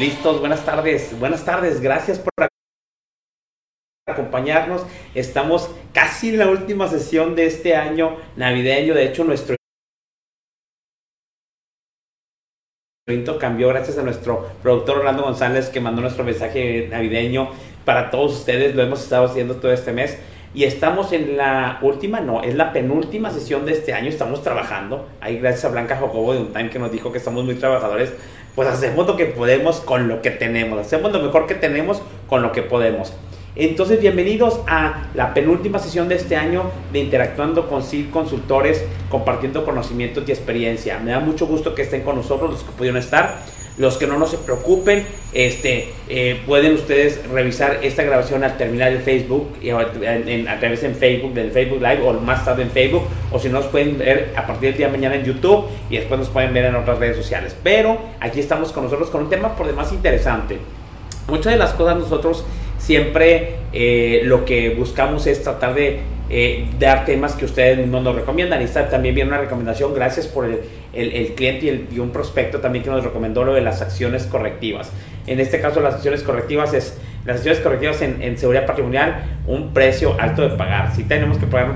Listos, buenas tardes, buenas tardes, gracias por acompañarnos. Estamos casi en la última sesión de este año navideño, de hecho nuestro cambió gracias a nuestro productor Orlando González que mandó nuestro mensaje navideño para todos ustedes, lo hemos estado haciendo todo este mes. Y estamos en la última, no, es la penúltima sesión de este año, estamos trabajando. Ahí gracias a Blanca Jocobo de un time que nos dijo que estamos muy trabajadores pues hacemos lo que podemos con lo que tenemos, hacemos lo mejor que tenemos con lo que podemos. Entonces, bienvenidos a la penúltima sesión de este año de Interactuando con CIL Consultores, compartiendo conocimientos y experiencia. Me da mucho gusto que estén con nosotros, los que pudieron estar. Los que no, no se preocupen, este, eh, pueden ustedes revisar esta grabación al terminar el Facebook, a través en Facebook, del Facebook Live o más tarde en Facebook, o si no, nos pueden ver a partir del día de mañana en YouTube y después nos pueden ver en otras redes sociales. Pero aquí estamos con nosotros con un tema por demás interesante. Muchas de las cosas nosotros siempre eh, lo que buscamos es tratar de eh, dar temas que ustedes mismos nos recomiendan. Y también viene una recomendación, gracias por el, el, cliente y, un prospecto también que nos recomendó lo de las acciones correctivas. En este caso, las acciones correctivas es las acciones correctivas en, seguridad patrimonial, un precio alto de pagar. Si tenemos que pagar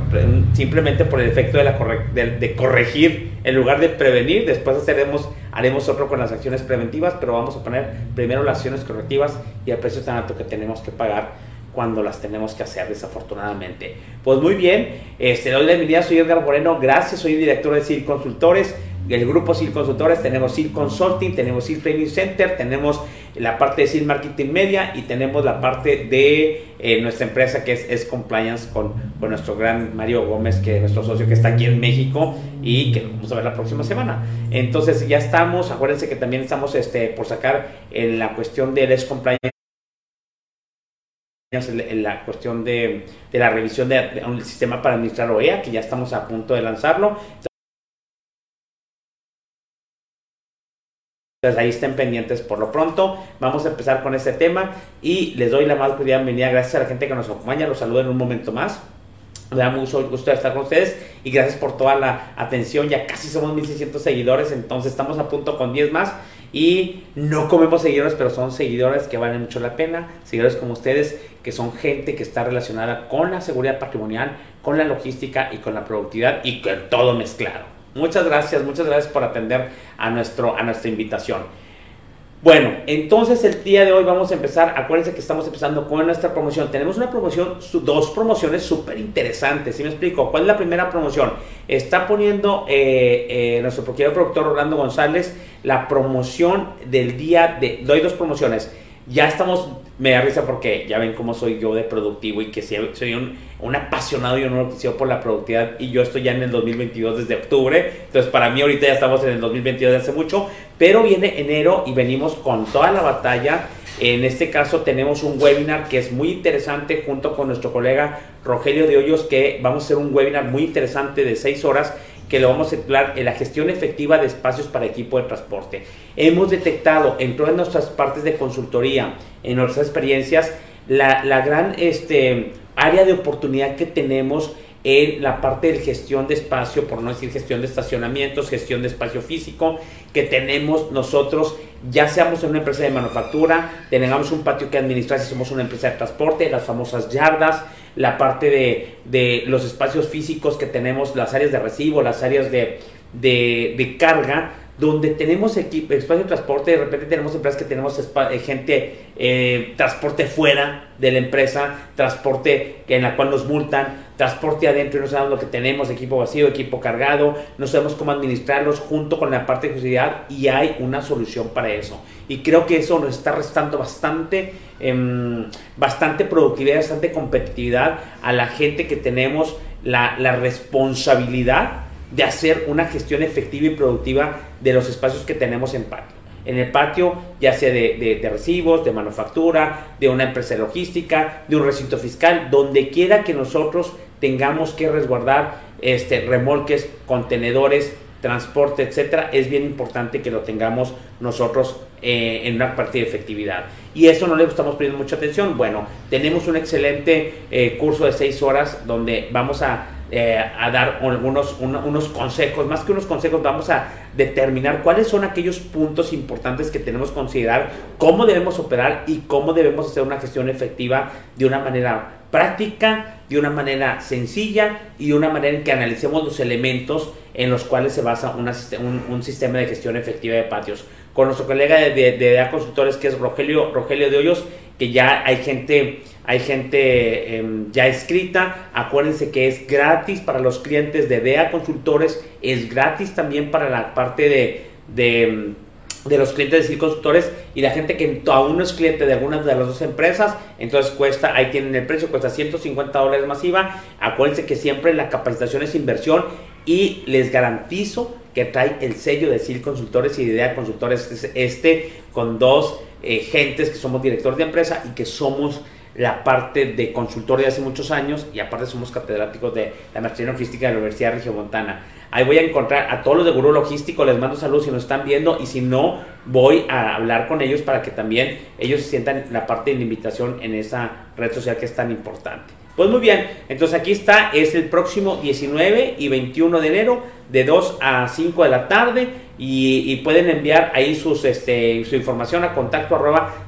simplemente por el efecto de, la de, corregir en lugar de prevenir, después haremos, haremos otro con las acciones preventivas, pero vamos a poner primero las acciones correctivas y el precio tan alto que tenemos que pagar cuando las tenemos que hacer, desafortunadamente. Pues muy bien, este, doy la bienvenida, soy Edgar Moreno, gracias, soy director de CIL Consultores, del grupo CIL Consultores, tenemos CIL Consulting, tenemos CIL Training Center, tenemos la parte de CIL Marketing Media y tenemos la parte de eh, nuestra empresa que es, es Compliance con, con, nuestro gran Mario Gómez, que es nuestro socio que está aquí en México y que vamos a ver la próxima semana. Entonces ya estamos, acuérdense que también estamos este, por sacar en la cuestión del es Compliance en la cuestión de, de la revisión del un sistema para administrar OEA, que ya estamos a punto de lanzarlo. Entonces ahí estén pendientes por lo pronto. Vamos a empezar con este tema y les doy la más cordial bienvenida. Gracias a la gente que nos acompaña. Los saludo en un momento más. Me da mucho gusto estar con ustedes y gracias por toda la atención. Ya casi somos 1600 seguidores, entonces estamos a punto con 10 más. Y no comemos seguidores, pero son seguidores que valen mucho la pena. Seguidores como ustedes, que son gente que está relacionada con la seguridad patrimonial, con la logística y con la productividad y con todo mezclado. Muchas gracias, muchas gracias por atender a, nuestro, a nuestra invitación. Bueno, entonces el día de hoy vamos a empezar. Acuérdense que estamos empezando con nuestra promoción. Tenemos una promoción, dos promociones súper interesantes. ¿Sí me explico? ¿Cuál es la primera promoción? Está poniendo eh, eh, nuestro productor Orlando González la promoción del día de... Doy dos promociones. Ya estamos, me da risa porque ya ven cómo soy yo de productivo y que soy un, un apasionado y un enloquecido por la productividad y yo estoy ya en el 2022 desde octubre. Entonces para mí ahorita ya estamos en el 2022 desde hace mucho, pero viene enero y venimos con toda la batalla. En este caso tenemos un webinar que es muy interesante junto con nuestro colega Rogelio de Hoyos que vamos a hacer un webinar muy interesante de 6 horas que lo vamos a titular en la gestión efectiva de espacios para equipo de transporte. Hemos detectado en todas nuestras partes de consultoría, en nuestras experiencias, la, la gran este, área de oportunidad que tenemos en la parte de gestión de espacio, por no decir gestión de estacionamientos, gestión de espacio físico, que tenemos nosotros, ya seamos en una empresa de manufactura, tengamos un patio que administrar si somos una empresa de transporte, las famosas yardas, la parte de, de los espacios físicos que tenemos, las áreas de recibo, las áreas de, de, carga, donde tenemos equipo, espacio de transporte, de repente tenemos empresas que tenemos eh, gente, eh, transporte fuera de la empresa, transporte en la cual nos multan, transporte adentro y no sabemos lo que tenemos, equipo vacío, equipo cargado, no sabemos cómo administrarlos junto con la parte de seguridad y hay una solución para eso. Y creo que eso nos está restando bastante, em, bastante productividad, bastante competitividad a la gente que tenemos la, responsabilidad de hacer una gestión efectiva y productiva de los espacios que tenemos en patio. En el patio, ya sea de, de, recibos, de manufactura, de una empresa logística, de un recinto fiscal, donde quiera que nosotros tengamos que resguardar este, remolques, contenedores, transporte, etcétera, es bien importante que lo tengamos nosotros eh, en una parte de efectividad. Y eso no le estamos poniendo mucha atención. Bueno, tenemos un excelente eh, curso de seis horas donde vamos a eh, a dar algunos unos consejos, más que unos consejos, vamos a determinar cuáles son aquellos puntos importantes que tenemos que considerar, cómo debemos operar y cómo debemos hacer una gestión efectiva de una manera práctica, de una manera sencilla y de una manera en que analicemos los elementos en los cuales se basa un, sistema de gestión efectiva de patios. Con nuestro colega de, de, Consultores, que es Rogelio, Rogelio de Hoyos, que ya hay gente, hay gente em, ya escrita. Acuérdense que es gratis para los clientes de DEA Consultores, es gratis también para la parte de, de, de los clientes de Consultores y la gente que aún no es cliente de alguna de las dos empresas, entonces cuesta, ahí tienen el precio, cuesta 150 dólares masiva. Acuérdense que siempre la capacitación es inversión y les garantizo que trae el sello de SIL Consultores y de IDEA Consultores este con dos eh, gentes que somos directores de empresa y que somos la parte de consultor de hace muchos años y aparte somos catedráticos de la maestría logística de la Universidad Regiomontana. Ahí voy a encontrar a todos los de Gurú Logístico, les mando saludos si nos están viendo y si no, voy a hablar con ellos para que también ellos se sientan la parte de la invitación en esa red social que es tan importante. Pues muy bien, entonces aquí está, es el próximo 19 y 21 de enero de 2 a 5 de la tarde y, pueden enviar ahí sus, este, su información a contacto arroba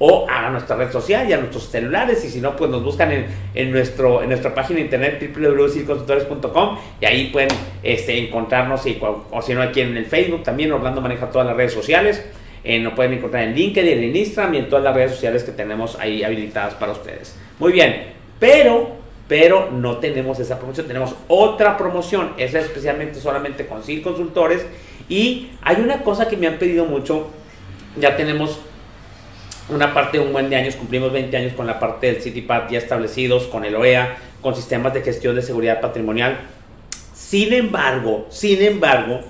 o a nuestra red social y a nuestros celulares y si no pues nos buscan en, en nuestro, en nuestra página de internet www.circonsultores.com y ahí pueden este, encontrarnos o si no aquí en el Facebook también Orlando maneja todas las redes sociales eh, nos pueden encontrar en LinkedIn, en Instagram y en todas las redes sociales que tenemos ahí habilitadas para ustedes. Muy bien, pero, pero no tenemos esa promoción, tenemos otra promoción, esa especialmente solamente con CIL Consultores. Y hay una cosa que me han pedido mucho, ya tenemos una parte de un buen de años, cumplimos 20 años con la parte del CityPad ya establecidos, con el OEA, con sistemas de gestión de seguridad patrimonial. Sin embargo, sin embargo,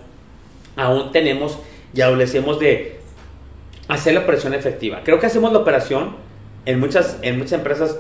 aún tenemos y adolecemos de hacer la operación efectiva. Creo que hacemos la operación en muchas, en muchas empresas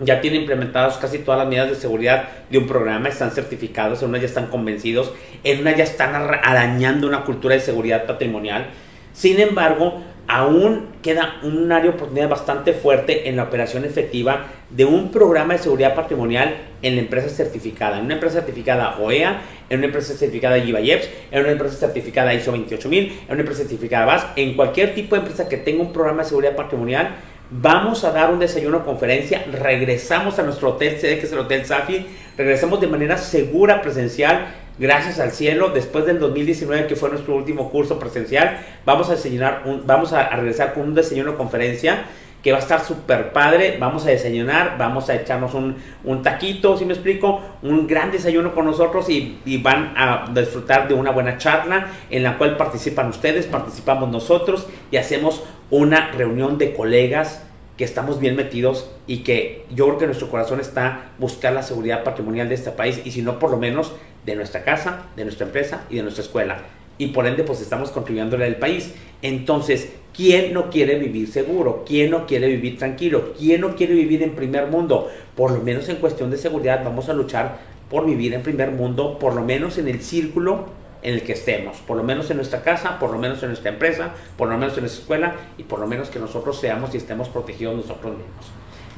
ya tienen implementados casi todas las medidas de seguridad de un programa, están certificados, en unas ya están convencidos, en unas ya están arañando una cultura de seguridad patrimonial. Sin embargo, aún queda un área de oportunidad bastante fuerte en la operación efectiva de un programa de seguridad patrimonial en la empresa certificada, en una empresa certificada OEA, en una empresa certificada GIBAYEPS, en una empresa certificada ISO 28000, en una empresa certificada BAS, en cualquier tipo de empresa que tenga un programa de seguridad patrimonial, vamos a dar un desayuno conferencia, regresamos a nuestro hotel que es el Hotel Safi, regresamos de manera segura presencial gracias al cielo, después del 2019 que fue nuestro último curso presencial, vamos a, desayunar un, vamos a, regresar con un desayuno conferencia que va a estar súper padre, vamos a desayunar, vamos a echarnos un, un, taquito, si me explico, un gran desayuno con nosotros y, y, van a disfrutar de una buena charla en la cual participan ustedes, participamos nosotros y hacemos una reunión de colegas que estamos bien metidos y que yo creo que nuestro corazón está buscar la seguridad patrimonial de este país y si no por lo menos de nuestra casa, de nuestra empresa y de nuestra escuela. Y por ende pues estamos contribuyéndole al país. Entonces, ¿quién no quiere vivir seguro? ¿Quién no quiere vivir tranquilo? ¿Quién no quiere vivir en primer mundo? Por lo menos en cuestión de seguridad vamos a luchar por vivir en primer mundo, por lo menos en el círculo en el que estemos, por lo menos en nuestra casa, por lo menos en nuestra empresa, por lo menos en nuestra escuela y por lo menos que nosotros seamos y estemos protegidos nosotros mismos.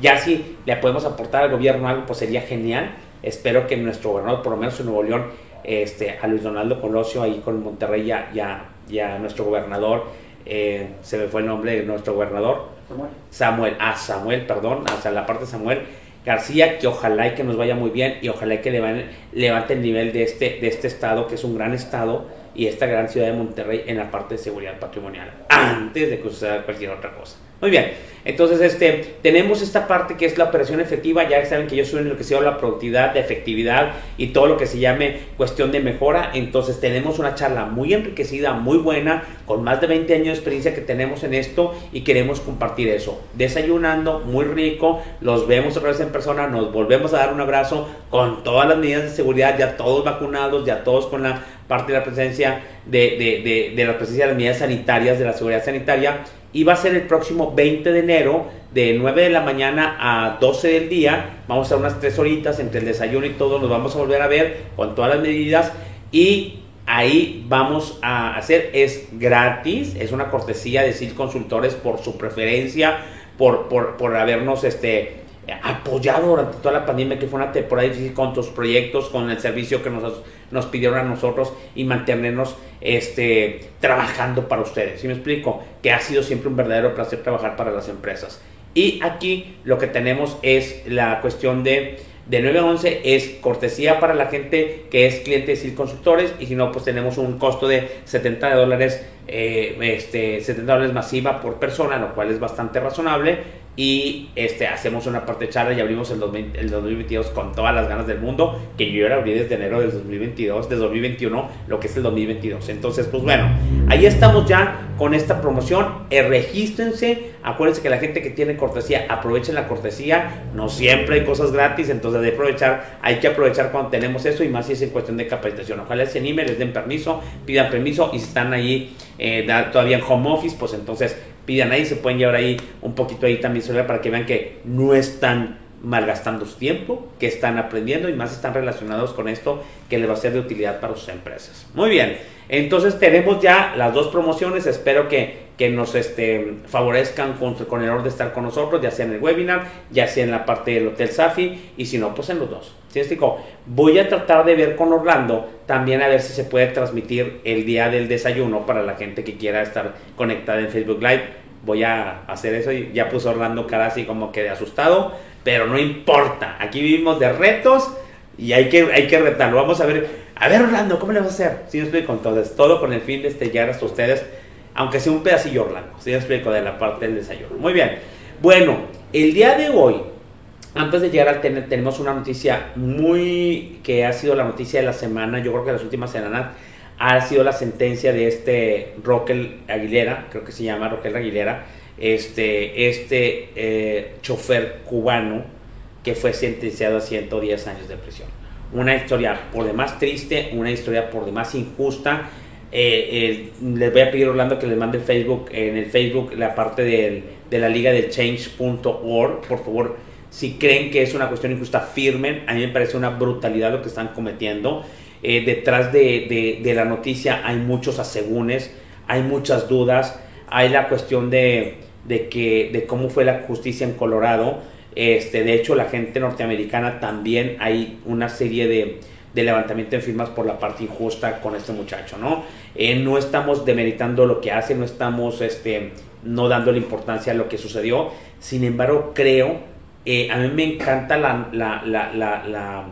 Ya si le podemos aportar al gobierno algo, pues sería genial. Espero que nuestro gobernador, por lo menos en Nuevo León, este, a Luis Donaldo Colosio, ahí con Monterrey, ya, ya, ya nuestro gobernador, eh, se me fue el nombre de nuestro gobernador. Samuel. Samuel, ah, Samuel, perdón, hasta la parte de Samuel García, que ojalá y que nos vaya muy bien y ojalá y que levante el nivel de este, de este estado, que es un gran estado, y esta gran ciudad de Monterrey en la parte de seguridad patrimonial, antes de que suceda cualquier otra cosa. Muy bien, entonces este, tenemos esta parte que es la operación efectiva, ya saben que yo soy en lo que se llama la productividad, la efectividad y todo lo que se llame cuestión de mejora, entonces tenemos una charla muy enriquecida, muy buena, con más de 20 años de experiencia que tenemos en esto y queremos compartir eso, desayunando, muy rico, los vemos otra vez en persona, nos volvemos a dar un abrazo con todas las medidas de seguridad, ya todos vacunados, ya todos con la parte de la presencia de, de, de, la presencia de las medidas sanitarias, de la seguridad sanitaria, y va a ser el próximo 20 de enero, de 9 de la mañana a 12 del día. Vamos a unas 3 horitas entre el desayuno y todo, nos vamos a volver a ver con todas las medidas y ahí vamos a hacer, es gratis, es una cortesía de CIL Consultores por su preferencia, por, por, por habernos este, apoyado durante toda la pandemia, que fue una temporada difícil con tus proyectos, con el servicio que nos, nos pidieron a nosotros y mantenernos este, trabajando para ustedes. ¿Sí me explico? Que ha sido siempre un verdadero placer trabajar para las empresas. Y aquí lo que tenemos es la cuestión de de 9 a 11 es cortesía para la gente que es cliente de Consultores y si no pues tenemos un costo de 70 dólares eh, este, 70 dólares masiva por persona lo cual es bastante razonable y este, hacemos una parte charla y abrimos el, 2022 con todas las ganas del mundo, que yo ya abrí desde enero del 2022, de 2021, lo que es el 2022. Entonces, pues bueno, ahí estamos ya con esta promoción. Eh, regístrense, acuérdense que la gente que tiene cortesía, aprovechen la cortesía, no siempre hay cosas gratis, entonces de aprovechar, hay que aprovechar cuando tenemos eso y más si es en cuestión de capacitación. Ojalá se anime, les den permiso, pidan permiso y si están ahí eh, todavía en home office, pues entonces pidan ahí, se pueden llevar ahí un poquito ahí también para que vean que no están malgastando su tiempo, que están aprendiendo y más están relacionados con esto que les va a ser de utilidad para sus empresas. Muy bien, entonces tenemos ya las dos promociones, espero que, que nos este, favorezcan con, el honor de estar con nosotros, ya sea en el webinar, ya sea en la parte del Hotel Safi y si no, pues en los dos. ¿Sí Voy a tratar de ver con Orlando también a ver si se puede transmitir el día del desayuno para la gente que quiera estar conectada en Facebook Live. Voy a hacer eso y ya puso Orlando cara así como que de asustado, pero no importa, aquí vivimos de retos y hay que, hay que retarlo, vamos a ver, a ver Orlando, ¿cómo le vas a hacer? Si yo explico entonces, todo con el fin de estrellar hasta ustedes, aunque sea un pedacillo Orlando, si yo explico de la parte del desayuno. Muy bien, bueno, el día de hoy, antes de llegar al tener, tenemos una noticia muy, que ha sido la noticia de la semana, yo creo que las últimas semanas, ha sido la sentencia de este Roquel Aguilera, creo que se llama Roquel Aguilera, este, este eh, chofer cubano que fue sentenciado a 110 años de prisión. Una historia por demás triste, una historia por demás injusta. Eh, les voy a pedir Orlando que les mande el Facebook, en el Facebook la parte de la liga de change.org, por favor, si creen que es una cuestión injusta, firmen. A mí me parece una brutalidad lo que están cometiendo. Eh, detrás de, la noticia hay muchos asegúnes, hay muchas dudas, hay la cuestión de, que, de cómo fue la justicia en Colorado. Este, de hecho, la gente norteamericana también hay una serie de, levantamiento de firmas por la parte injusta con este muchacho, ¿no? Eh, no estamos demeritando lo que hace, no estamos este, no la importancia a lo que sucedió. Sin embargo, creo, eh, a mí me encanta la, la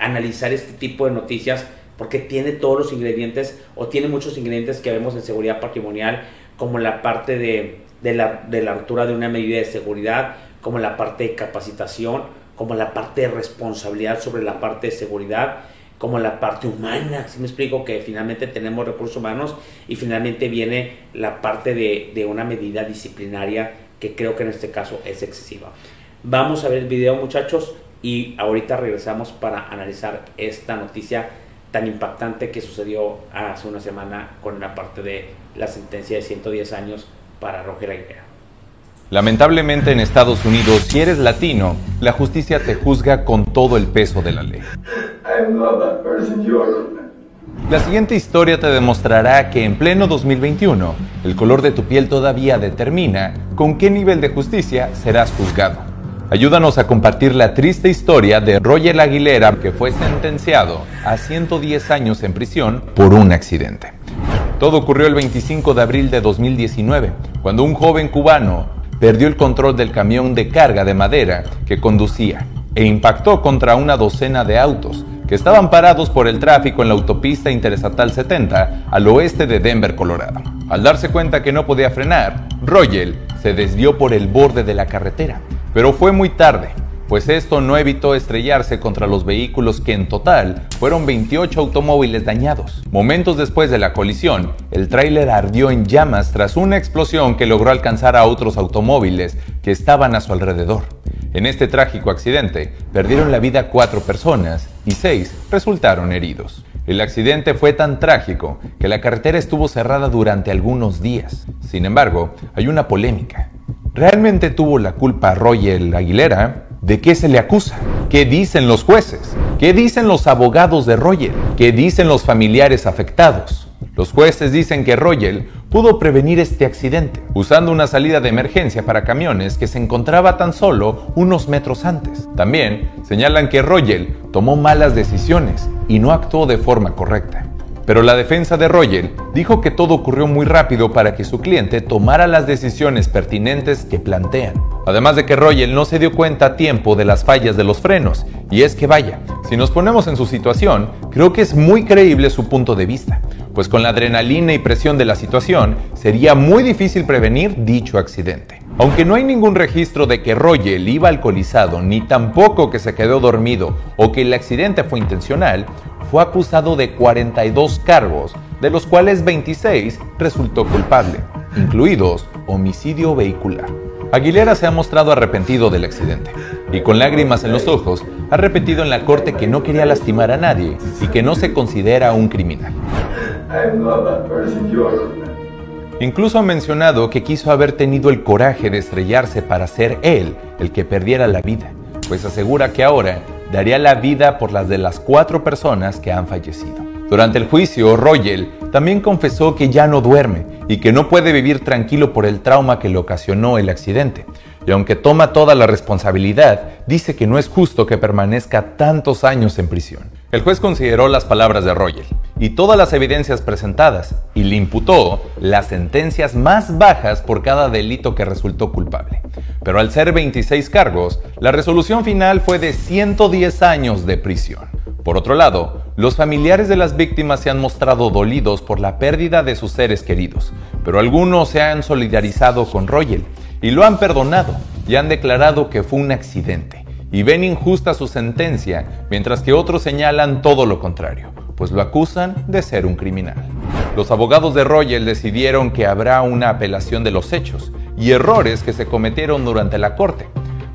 analizar este tipo de noticias porque tiene todos los ingredientes o tiene muchos ingredientes que vemos en seguridad patrimonial, como la parte de, la, de la altura de una medida de seguridad, como la parte de capacitación, como la parte de responsabilidad sobre la parte de seguridad, como la parte humana. Si me explico que finalmente tenemos recursos humanos y finalmente viene la parte de, de una medida disciplinaria que creo que en este caso es excesiva. Vamos a ver el video muchachos y ahorita regresamos para analizar esta noticia tan impactante que sucedió hace una semana con la parte de la sentencia de 110 años para Roger Aguilera. Lamentablemente en Estados Unidos, si eres latino, la justicia te juzga con todo el peso de la ley. La siguiente historia te demostrará que en pleno 2021, el color de tu piel todavía determina con qué nivel de justicia serás juzgado. Ayúdanos a compartir la triste historia de Roger Aguilera, que fue sentenciado a 110 años en prisión por un accidente. Todo ocurrió el 25 de abril de 2019, cuando un joven cubano perdió el control del camión de carga de madera que conducía e impactó contra una docena de autos que estaban parados por el tráfico en la autopista interestatal 70 al oeste de Denver, Colorado. Al darse cuenta que no podía frenar, Roger se desvió por el borde de la carretera pero fue muy tarde, pues esto no evitó estrellarse contra los vehículos que en total fueron 28 automóviles dañados. Momentos después de la colisión, el tráiler ardió en llamas tras una explosión que logró alcanzar a otros automóviles que estaban a su alrededor. En este trágico accidente, perdieron la vida cuatro personas y seis resultaron heridos. El accidente fue tan trágico que la carretera estuvo cerrada durante algunos días. Sin embargo, hay una polémica. ¿Realmente tuvo la culpa Roger Aguilera? ¿De qué se le acusa? ¿Qué dicen los jueces? ¿Qué dicen los abogados de Roger? ¿Qué dicen los familiares afectados? Los jueces dicen que Royal pudo prevenir este accidente usando una salida de emergencia para camiones que se encontraba tan solo unos metros antes. También señalan que Royal tomó malas decisiones y no actuó de forma correcta. Pero la defensa de Royal dijo que todo ocurrió muy rápido para que su cliente tomara las decisiones pertinentes que plantean. Además de que Royal no se dio cuenta a tiempo de las fallas de los frenos. Y es que vaya, si nos ponemos en su situación, creo que es muy creíble su punto de vista, pues con la adrenalina y presión de la situación sería muy difícil prevenir dicho accidente. Aunque no hay ningún registro de que Royal iba alcoholizado, ni tampoco que se quedó dormido o que el accidente fue intencional, fue acusado de 42 cargos, de los cuales 26 resultó culpable, incluidos homicidio vehicular. Aguilera se ha mostrado arrepentido del accidente y con lágrimas en los ojos ha repetido en la corte que no quería lastimar a nadie y que no se considera un criminal. Incluso ha mencionado que quiso haber tenido el coraje de estrellarse para ser él el que perdiera la vida, pues asegura que ahora daría la vida por las de las cuatro personas que han fallecido. Durante el juicio, Royal también confesó que ya no duerme y que no puede vivir tranquilo por el trauma que le ocasionó el accidente. Y aunque toma toda la responsabilidad, dice que no es justo que permanezca tantos años en prisión. El juez consideró las palabras de Royal y todas las evidencias presentadas y le imputó las sentencias más bajas por cada delito que resultó culpable. Pero al ser 26 cargos, la resolución final fue de 110 años de prisión. Por otro lado, los familiares de las víctimas se han mostrado dolidos por la pérdida de sus seres queridos, pero algunos se han solidarizado con Royal y lo han perdonado y han declarado que fue un accidente y ven injusta su sentencia, mientras que otros señalan todo lo contrario, pues lo acusan de ser un criminal. Los abogados de Royal decidieron que habrá una apelación de los hechos y errores que se cometieron durante la corte,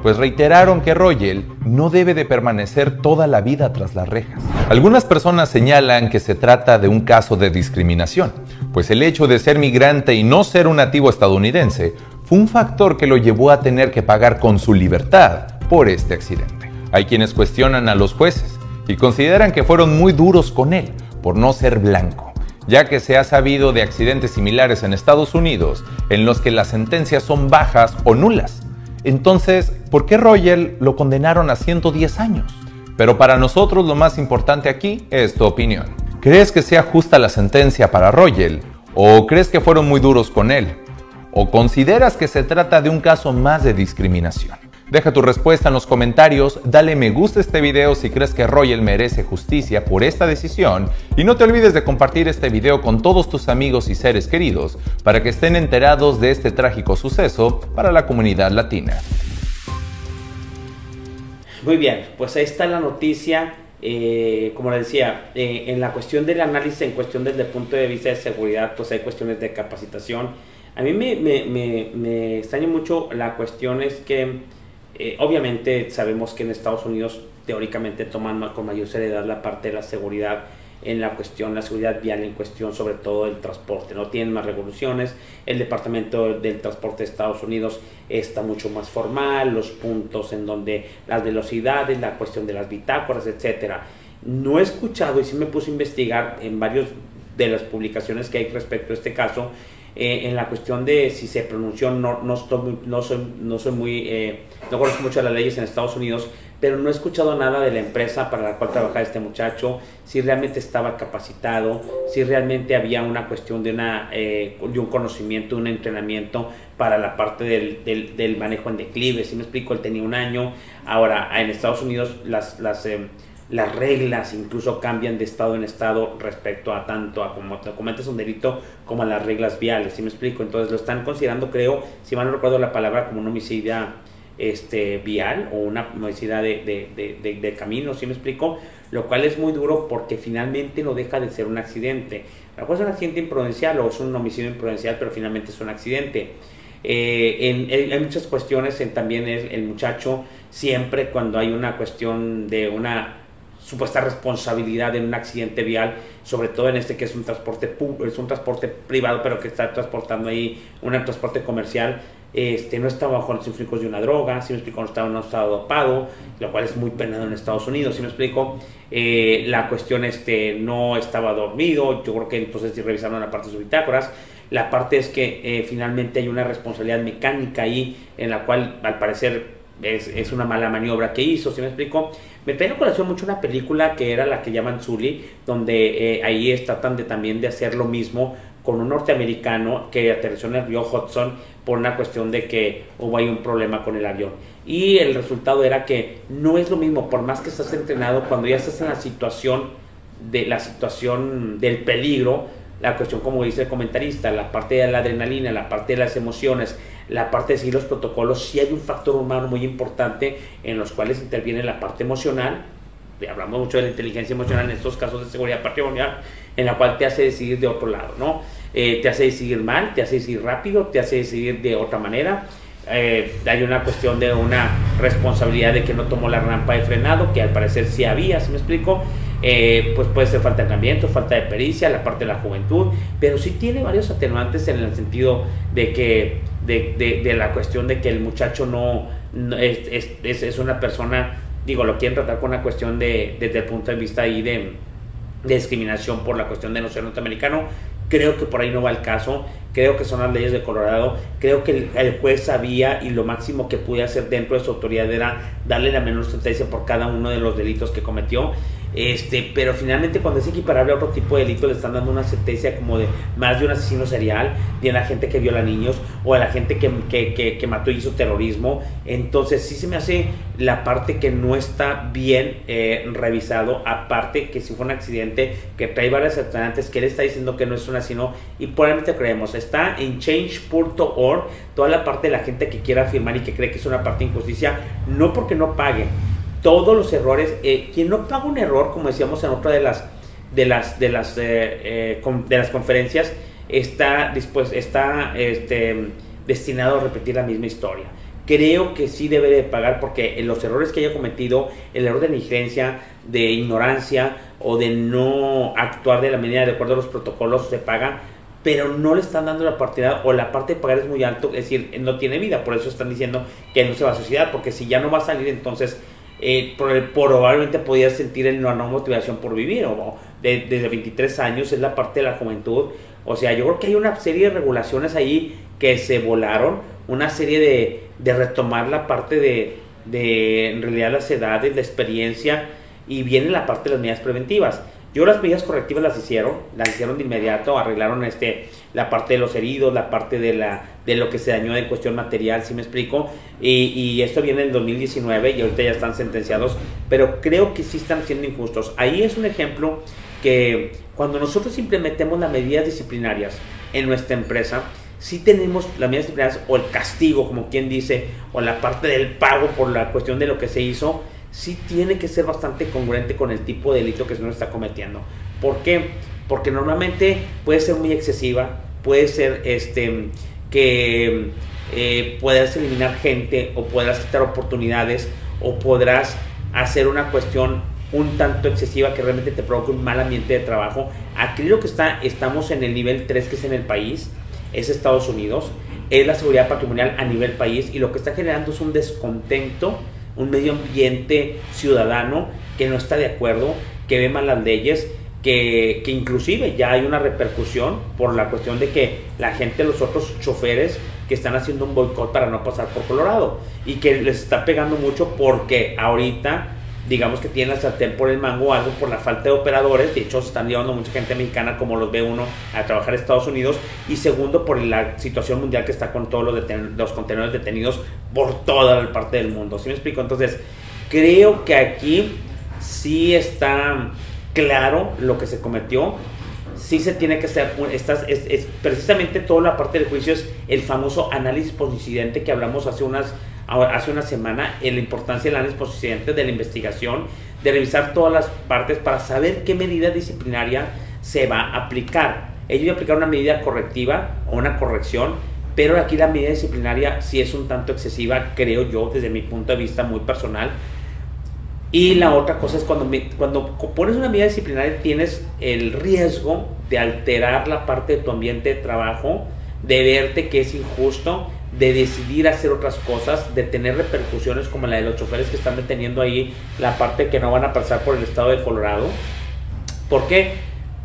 pues reiteraron que Royal no debe de permanecer toda la vida tras las rejas. Algunas personas señalan que se trata de un caso de discriminación, pues el hecho de ser migrante y no ser un nativo estadounidense fue un factor que lo llevó a tener que pagar con su libertad por este accidente. Hay quienes cuestionan a los jueces y consideran que fueron muy duros con él por no ser blanco, ya que se ha sabido de accidentes similares en Estados Unidos en los que las sentencias son bajas o nulas. Entonces, ¿por qué Royal lo condenaron a 110 años? Pero para nosotros lo más importante aquí es tu opinión. ¿Crees que sea justa la sentencia para Royal? ¿O crees que fueron muy duros con él? ¿O consideras que se trata de un caso más de discriminación? Deja tu respuesta en los comentarios, dale me gusta a este video si crees que Royal merece justicia por esta decisión y no te olvides de compartir este video con todos tus amigos y seres queridos para que estén enterados de este trágico suceso para la comunidad latina. Muy bien, pues ahí está la noticia. Eh, como les decía, eh, en la cuestión del análisis, en cuestión desde el punto de vista de seguridad, pues hay cuestiones de capacitación. A mí me, me, extraña mucho la cuestión es que eh, obviamente sabemos que en Estados Unidos teóricamente toman con mayor seriedad la parte de la seguridad en la cuestión, la seguridad vial en cuestión, sobre todo el transporte. No tienen más revoluciones. El Departamento del Transporte de Estados Unidos está mucho más formal, los puntos en donde las velocidades, la cuestión de las bitácoras, etcétera. No he escuchado y sí me puse a investigar en varias de las publicaciones que hay respecto a este caso. Eh, en la cuestión de si se pronunció, no, no, estoy, no, soy, no soy muy eh, no conozco mucho las leyes en Estados Unidos, pero no he escuchado nada de la empresa para la cual trabajaba este muchacho, si realmente estaba capacitado, si realmente había una cuestión de, una, eh, de un conocimiento, un entrenamiento para la parte del, del, del, manejo en declive. Si me explico, él tenía un año. Ahora, en Estados Unidos las, las, eh, las reglas incluso cambian de estado en estado respecto a tanto a como te comentas un delito como a las reglas viales. Si me explico, entonces lo están considerando, creo, si mal no recuerdo la palabra, como un homicidio este, vial o una necesidad de, de, de, camino, ¿sí me explico? Lo cual es muy duro porque finalmente no deja de ser un accidente. A lo mejor es un accidente imprudencial o es un homicidio imprudencial, pero finalmente es un accidente. Eh, en, hay muchas cuestiones, en, también el, el muchacho, siempre cuando hay una cuestión de una supuesta responsabilidad en un accidente vial, sobre todo en este que es un transporte es un transporte privado, pero que está transportando ahí un transporte comercial, este, no estaba bajo los influjos de una droga, si me explico, no estaba, no estaba dopado, lo cual es muy penado en Estados Unidos, si me explico, eh, la cuestión este, no estaba dormido, yo creo que entonces si revisaron la parte de sus bitácoras, la parte es que eh, finalmente hay una responsabilidad mecánica ahí en la cual al parecer es, es, una mala maniobra que hizo, si me explico? Me trae a colación mucho una película que era la que llaman Zully, donde eh, ahí tratan de, también de hacer lo mismo con un norteamericano que aterrizó en el río Hudson por una cuestión de que hubo ahí un problema con el avión. Y el resultado era que no es lo mismo, por más que estás entrenado, cuando ya estás en la situación de la situación del peligro, la cuestión como dice el comentarista, la parte de la adrenalina, la parte de las emociones, la parte de seguir los protocolos, sí hay un factor humano muy importante en los cuales interviene la parte emocional, hablamos mucho de la inteligencia emocional en estos casos de seguridad patrimonial, en la cual te hace decidir de otro lado, ¿no? Eh, te hace decidir mal, te hace decidir rápido, te hace decidir de otra manera. Eh, hay una cuestión de una responsabilidad de que no tomó la rampa de frenado, que al parecer sí había, si me explico? Eh, pues puede ser falta de entrenamiento, falta de pericia, la parte de la juventud, pero sí tiene varios atenuantes en el sentido de que, de, de, la cuestión de que el muchacho no, es, es, una persona, digo, lo quieren tratar con una cuestión de, desde el punto de vista ahí de, de discriminación por la cuestión de no ser norteamericano, Creo que por ahí no va el caso. Creo que son las leyes de Colorado. Creo que el, juez sabía y lo máximo que pude hacer dentro de su autoridad era darle la menor sentencia por cada uno de los delitos que cometió. Este, pero finalmente cuando es equiparable a otro tipo de delito le están dando una sentencia como de más de un asesino serial, de la gente que viola niños o a la gente que, que, que, mató y hizo terrorismo. Entonces sí se me hace la parte que no está bien eh, revisado, aparte que si fue un accidente, que trae varias atenuantes, que él está diciendo que no es un asesino y probablemente creemos. Está en change.org toda la parte de la gente que quiera afirmar y que cree que es una parte de injusticia, no porque no pague todos los errores. Eh, quien no paga un error, como decíamos en otra de las de las de las eh, eh, de las conferencias, está dispuesto, está este, destinado a repetir la misma historia. Creo que sí debe de pagar porque los errores que haya cometido, el error de negligencia, de ignorancia o de no actuar de la manera de acuerdo a los protocolos se paga, pero no le están dando la oportunidad o la parte de pagar es muy alto, es decir, no tiene vida, por eso están diciendo que no se va a suicidar, porque si ya no va a salir entonces eh, probablemente podía sentir una no motivación por vivir, o desde 23 años es la parte de la juventud. O sea, yo creo que hay una serie de regulaciones ahí que se volaron, una serie de, de retomar la parte de, de, en realidad, las edades, la experiencia, y viene la parte de las medidas preventivas. Yo las medidas correctivas las hicieron, las hicieron de inmediato, arreglaron este, la parte de los heridos, la parte de, la, de lo que se dañó en cuestión material, si me explico, y, y, esto viene en 2019 y ahorita ya están sentenciados, pero creo que sí están siendo injustos. Ahí es un ejemplo que cuando nosotros implementemos las medidas disciplinarias en nuestra empresa, sí tenemos las medidas disciplinarias o el castigo, como quien dice, o la parte del pago por la cuestión de lo que se hizo, sí tiene que ser bastante congruente con el tipo de delito que se nos está cometiendo. ¿Por qué? Porque normalmente puede ser muy excesiva, puede ser este, que eh, puedas eliminar gente o podrás quitar oportunidades o podrás hacer una cuestión un tanto excesiva que realmente te provoque un mal ambiente de trabajo. Aquí lo que está, estamos en el nivel 3 que es en el país, es Estados Unidos, es la seguridad patrimonial a nivel país y lo que está generando es un descontento un medio ambiente ciudadano que no está de acuerdo, que ve mal las leyes, que, que, inclusive ya hay una repercusión por la cuestión de que la gente, los otros choferes que están haciendo un boicot para no pasar por Colorado y que les está pegando mucho porque ahorita digamos que tienen la sartén por el mango o algo por la falta de operadores. De hecho, se están llevando mucha gente mexicana, como los ve uno, a trabajar en Estados Unidos. Y segundo, por la situación mundial que está con todos los, contenedores detenidos por toda la parte del mundo. ¿Sí me explico? Entonces, creo que aquí sí está claro lo que se cometió. Sí se tiene que hacer, estas, es, es, precisamente toda la parte del juicio es el famoso análisis por incidente que hablamos hace unas hace una semana en la importancia del análisis presidente de la investigación, de revisar todas las partes para saber qué medida disciplinaria se va a aplicar. Ellos aplicar una medida correctiva o una corrección, pero aquí la medida disciplinaria sí es un tanto excesiva, creo yo, desde mi punto de vista muy personal. Y la otra cosa es cuando, cuando pones una medida disciplinaria tienes el riesgo de alterar la parte de tu ambiente de trabajo, de verte que es injusto, de decidir hacer otras cosas, de tener repercusiones como la de los choferes que están deteniendo ahí la parte que no van a pasar por el estado de Colorado. ¿Por qué?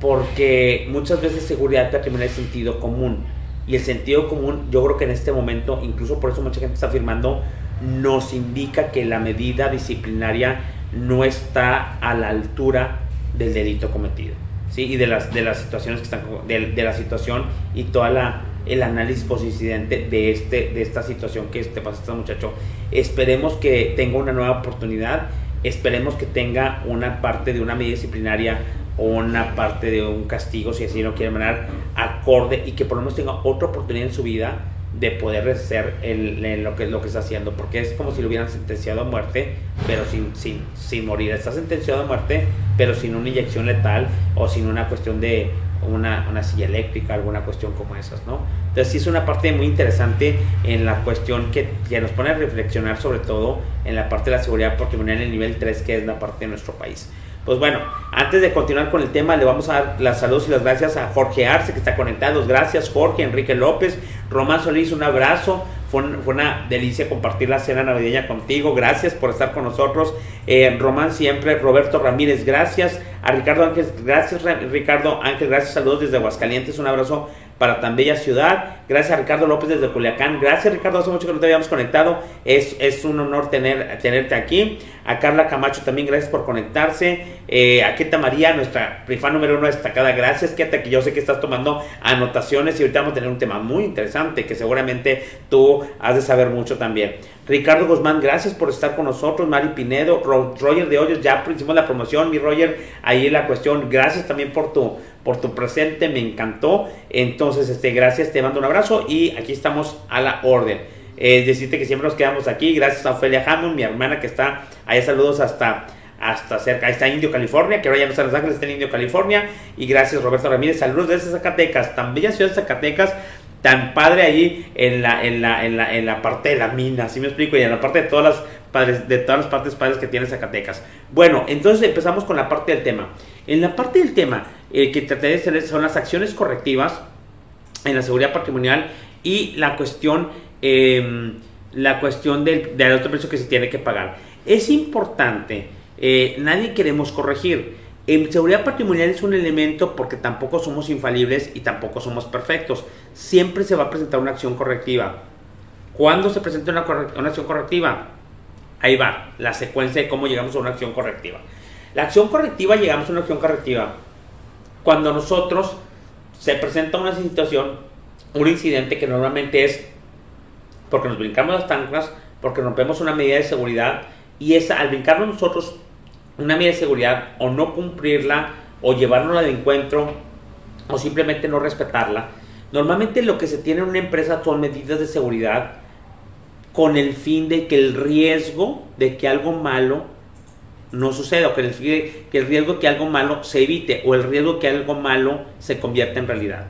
Porque muchas veces seguridad patrimonial es sentido común. Y el sentido común, yo creo que en este momento, incluso por eso mucha gente está afirmando, nos indica que la medida disciplinaria no está a la altura del delito cometido. ¿sí? Y de las, de las situaciones que están, de la situación y toda la el análisis post-incidente de, este, de esta situación que te pasa a este muchacho. Esperemos que tenga una nueva oportunidad, esperemos que tenga una parte de una medida disciplinaria o una parte de un castigo, si así no quiere mandar, acorde y que por lo menos tenga otra oportunidad en su vida de poder el, lo, que, lo que está haciendo, porque es como si lo hubieran sentenciado a muerte, pero sin, sin, sin morir. Está sentenciado a muerte, pero sin una inyección letal o sin una cuestión de una, una, silla eléctrica, alguna cuestión como esas, ¿no? Entonces sí es una parte muy interesante en la cuestión que, que nos pone a reflexionar sobre todo en la parte de la seguridad patrimonial en el nivel 3, que es la parte de nuestro país. Pues bueno, antes de continuar con el tema, le vamos a dar las saludos y las gracias a Jorge Arce, que está conectado. Gracias, Jorge, Enrique López, Román Solís, un abrazo. Fue, una delicia compartir la cena navideña contigo. Gracias por estar con nosotros. Eh, Román siempre. Roberto Ramírez, gracias. A Ricardo Ángel, gracias Ricardo Ángel, gracias. Saludos desde Aguascalientes. Un abrazo para tan bella ciudad. Gracias a Ricardo López desde Culiacán. Gracias Ricardo, hace mucho que no te habíamos conectado. Es, es un honor tener, tenerte aquí. A Carla Camacho también, gracias por conectarse. Eh, a Keta María, nuestra rifa número uno destacada. Gracias Keta, que yo sé que estás tomando anotaciones y ahorita vamos a tener un tema muy interesante que seguramente tú has de saber mucho también. Ricardo Guzmán, gracias por estar con nosotros. Mari Pinedo, Roger de Hoyos, ya hicimos la promoción, mi Roger, ahí la cuestión. Gracias también por tu, por tu presente, me encantó. Entonces, este, gracias, te mando un abrazo y aquí estamos a la orden. Eh, decirte que siempre nos quedamos aquí. Gracias a Ofelia Hammond, mi hermana que está ahí. Saludos hasta, hasta cerca. Ahí está Indio, California, que ahora ya no está en Los Ángeles, está en Indio, California. Y gracias Roberto Ramírez. Saludos desde Zacatecas, tan bella ciudad de Zacatecas. Tan padre allí en la, en la, en la, en la parte de la mina, así me explico? Y en la parte de todas las padres, de todas las partes padres que tiene Zacatecas. Bueno, entonces empezamos con la parte del tema. En la parte del tema eh, que traté de hacer son las acciones correctivas en la seguridad patrimonial y la cuestión Em, la cuestión del, del, otro precio que se tiene que pagar. Es importante, eh, nadie queremos corregir. En seguridad patrimonial es un elemento porque tampoco somos infalibles y tampoco somos perfectos. Siempre se va a presentar una acción correctiva. ¿Cuándo se presenta una, una acción correctiva? Ahí va, la secuencia de cómo llegamos a una acción correctiva. La acción correctiva, llegamos a una acción correctiva cuando nosotros se presenta una situación, un incidente que normalmente es porque nos brincamos las tanclas, porque rompemos una medida de seguridad y esa, al brincarnos nosotros una medida de seguridad o no cumplirla o llevarnos de encuentro o simplemente no respetarla, normalmente lo que se tiene en una empresa son medidas de seguridad con el fin de que el riesgo de que algo malo no suceda o que el, que el riesgo que algo malo se evite o el riesgo que algo malo se convierta en realidad.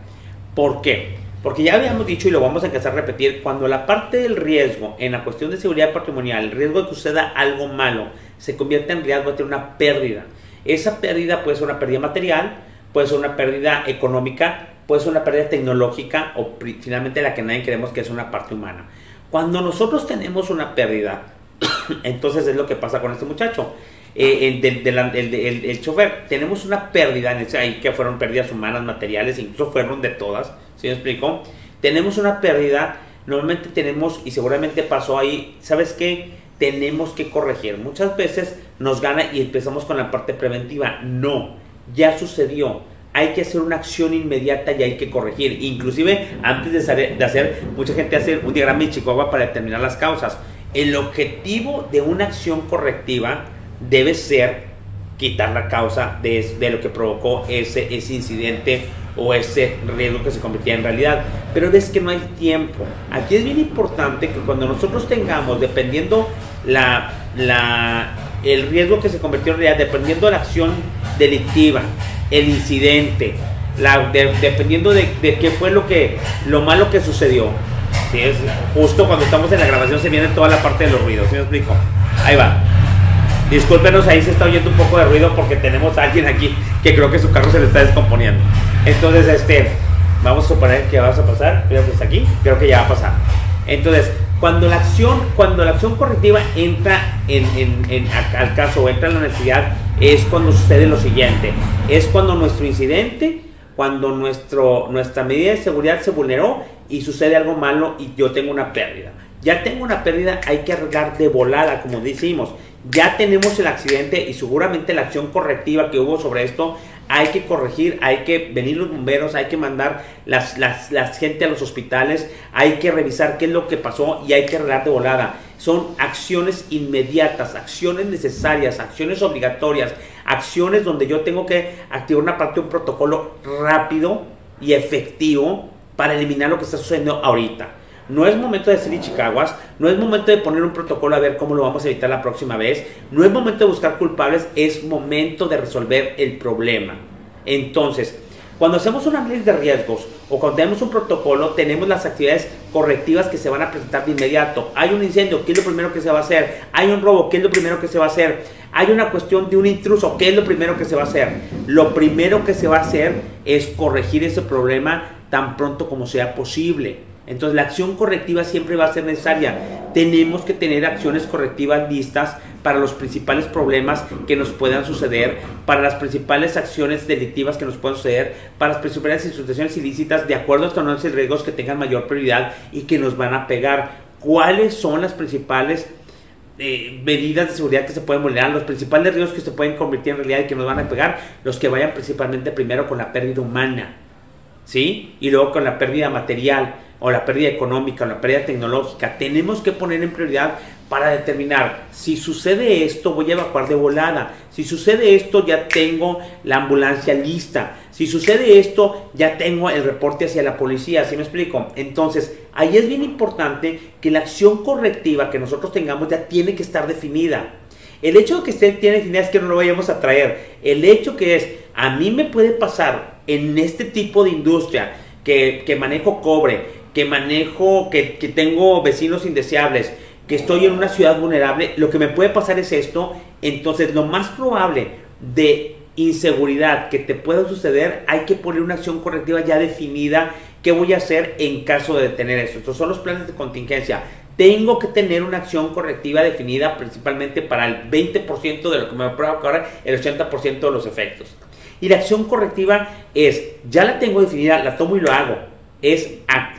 ¿Por qué? Porque ya habíamos dicho y lo vamos a empezar a repetir, cuando la parte del riesgo en la cuestión de seguridad patrimonial, el riesgo de que suceda algo malo, se convierte en riesgo de una pérdida. Esa pérdida puede ser una pérdida material, puede ser una pérdida económica, puede ser una pérdida tecnológica o finalmente la que nadie queremos que es una parte humana. Cuando nosotros tenemos una pérdida, entonces es lo que pasa con este muchacho. Eh, el, el, chofer, tenemos una pérdida en ahí que fueron pérdidas humanas, materiales, incluso fueron de todas ¿Sí me explico? Tenemos una pérdida, normalmente tenemos, y seguramente pasó ahí, ¿sabes qué? Tenemos que corregir. Muchas veces nos gana y empezamos con la parte preventiva. No, ya sucedió. Hay que hacer una acción inmediata y hay que corregir. Inclusive, antes de hacer, mucha gente hace un diagrama de Chihuahua para determinar las causas. El objetivo de una acción correctiva debe ser quitar la causa de, de lo que provocó ese, ese incidente o ese riesgo que se convertía en realidad. Pero ves que no hay tiempo. Aquí es bien importante que cuando nosotros tengamos, dependiendo la, la, el riesgo que se convirtió en realidad, dependiendo de la acción delictiva, el incidente, la, dependiendo de, de, qué fue lo, que, lo malo que sucedió. si es justo cuando estamos en la grabación se viene toda la parte de los ruidos. ¿Sí me explico? Ahí va. Discúlpenos, ahí se está oyendo un poco de ruido porque tenemos a alguien aquí que creo que su carro se le está descomponiendo. Entonces, este, vamos a suponer que va a pasar. Creo que está aquí. Creo que ya va a pasar. Entonces, cuando la acción, cuando la acción correctiva entra en, al caso entra en la necesidad, es cuando sucede lo siguiente. Es cuando nuestro incidente, cuando nuestro, nuestra medida de seguridad se vulneró y sucede algo malo y yo tengo una pérdida. Ya tengo una pérdida, hay que arreglar de volada, como decimos. Ya tenemos el accidente y seguramente la acción correctiva que hubo sobre esto hay que corregir, hay que venir los bomberos, hay que mandar las, las, gente a los hospitales, hay que revisar qué es lo que pasó y hay que arreglar de volada. Son acciones inmediatas, acciones necesarias, acciones obligatorias, acciones donde yo tengo que activar una parte de un protocolo rápido y efectivo para eliminar lo que está sucediendo ahorita. No es momento de hacer chicaguas, no es momento de poner un protocolo a ver cómo lo vamos a evitar la próxima vez, no es momento de buscar culpables, es momento de resolver el problema. Entonces, cuando hacemos un análisis de riesgos o cuando tenemos un protocolo, tenemos las actividades correctivas que se van a presentar de inmediato. Hay un incendio, ¿qué es lo primero que se va a hacer? Hay un robo, ¿qué es lo primero que se va a hacer? Hay una cuestión de un intruso, ¿qué es lo primero que se va a hacer? Lo primero que se va a hacer es corregir ese problema tan pronto como sea posible. Entonces la acción correctiva siempre va a ser necesaria. Tenemos que tener acciones correctivas listas para los principales problemas que nos puedan suceder, para las principales acciones delictivas que nos puedan suceder, para las principales instituciones ilícitas, de acuerdo a estos análisis riesgos que tengan mayor prioridad y que nos van a pegar. ¿Cuáles son las principales eh, medidas de seguridad que se pueden vulnerar, los principales riesgos que se pueden convertir en realidad y que nos van a pegar? Los que vayan principalmente primero con la pérdida humana, ¿sí? Y luego con la pérdida material o la pérdida económica o la pérdida tecnológica, tenemos que poner en prioridad para determinar si sucede esto, voy a evacuar de volada. Si sucede esto, ya tengo la ambulancia lista. Si sucede esto, ya tengo el reporte hacia la policía. ¿Sí me explico? Entonces, ahí es bien importante que la acción correctiva que nosotros tengamos ya tiene que estar definida. El hecho de que esté tiene definida es que no lo vayamos a traer. El hecho que es, a mí me puede pasar en este tipo de industria que, que manejo cobre, que manejo, que, tengo vecinos indeseables, que estoy en una ciudad vulnerable, lo que me puede pasar es esto. Entonces, lo más probable de inseguridad que te pueda suceder, hay que poner una acción correctiva ya definida. ¿Qué voy a hacer en caso de tener esto? Estos son los planes de contingencia. Tengo que tener una acción correctiva definida principalmente para el 20% de lo que me puede ocurrir, el 80% de los efectos. Y la acción correctiva es, ya la tengo definida, la tomo y lo hago es,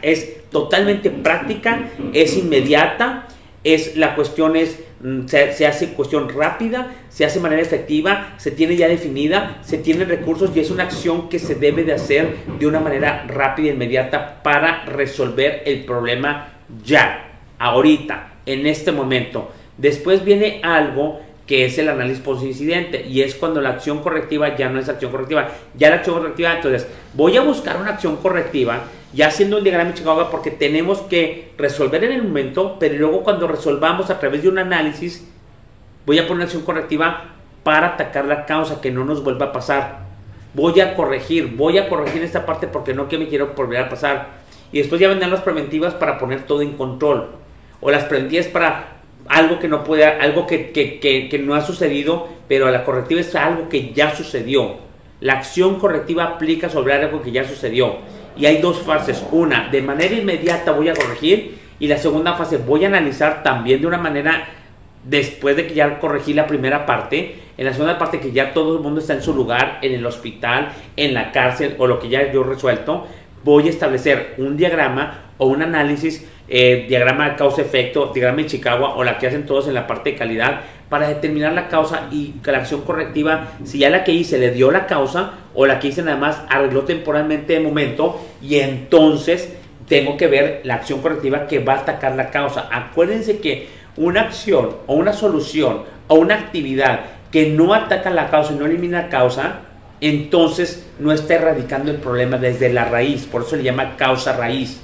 es totalmente práctica, es inmediata, es la cuestión es mm, se, hace cuestión rápida, se hace de manera efectiva, se tiene ya definida, se tienen recursos y es una acción que se debe de hacer de una manera rápida e inmediata para resolver el problema ya, ahorita, en este momento. Después viene algo que es el análisis post-incidente y es cuando la acción correctiva ya no es acción correctiva, ya la acción correctiva, entonces voy a buscar una acción correctiva ya haciendo el diagrama de Chicago porque tenemos que resolver en el momento, pero luego cuando resolvamos a través de un análisis, voy a poner acción correctiva para atacar la causa, que no nos vuelva a pasar. Voy a corregir, voy a corregir esta parte porque no que me quiero volver a pasar. Y después ya vendrán las preventivas para poner todo en control. O las preventivas para algo que no puede, algo que, que, que no ha sucedido, pero la correctiva es algo que ya sucedió. La acción correctiva aplica sobre algo que ya sucedió y hay dos fases. Una, de manera inmediata voy a corregir y la segunda fase voy a analizar también de una manera después de que ya corregí la primera parte, en la segunda parte que ya todo el mundo está en su lugar, en el hospital, en la cárcel o lo que ya yo resuelto, voy a establecer un diagrama o un análisis, eh, diagrama causa-efecto, diagrama de Chicago o la que hacen todos en la parte de calidad para determinar la causa y que la acción correctiva, si ya la que hice le dio la causa o la que hice nada más arregló temporalmente de momento y entonces tengo que ver la acción correctiva que va a atacar la causa. Acuérdense que una acción o una solución o una actividad que no ataca la causa y no elimina la causa, entonces no está erradicando el problema desde la raíz. Por eso le llama causa raíz.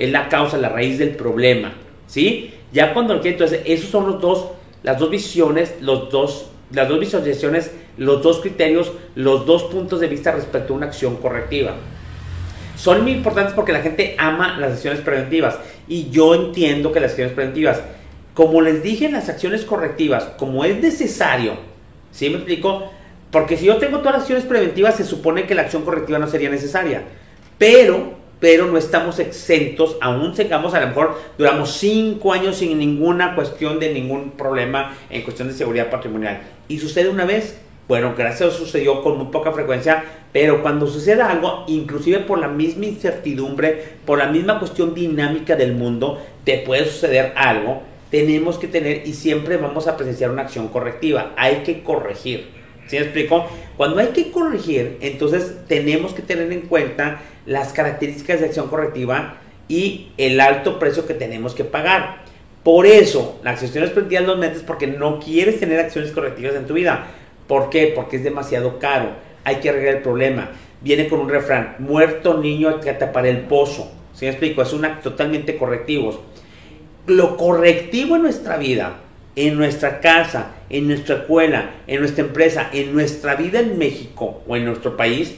Es la causa, la raíz del problema. ¿Sí? Ya cuando entonces esos son los dos las dos visiones, los dos, las dos visualizaciones, los dos criterios, los dos puntos de vista respecto a una acción correctiva. Son muy importantes porque la gente ama las acciones preventivas y yo entiendo que las acciones preventivas, como les dije en las acciones correctivas, como es necesario, ¿sí me explico? Porque si yo tengo todas las acciones preventivas, se supone que la acción correctiva no sería necesaria. Pero pero no estamos exentos, aún sigamos, a lo mejor duramos cinco años sin ninguna cuestión de ningún problema en cuestión de seguridad patrimonial. Y sucede una vez, bueno, gracias a Dios sucedió con muy poca frecuencia, pero cuando sucede algo, inclusive por la misma incertidumbre, por la misma cuestión dinámica del mundo, te puede suceder algo, tenemos que tener y siempre vamos a presenciar una acción correctiva, hay que corregir. ¿Sí me explico? Cuando hay que corregir, entonces tenemos que tener en cuenta las características de acción correctiva y el alto precio que tenemos que pagar. Por eso, la acción preventivas los metes porque no quieres tener acciones correctivas en tu vida. ¿Por qué? Porque es demasiado caro. Hay que arreglar el problema. Viene con un refrán, muerto niño que tapar el pozo. ¿Sí me explico? Es una totalmente correctivos. Lo correctivo en nuestra vida en nuestra casa, en nuestra escuela, en nuestra empresa, en nuestra vida en México o en nuestro país,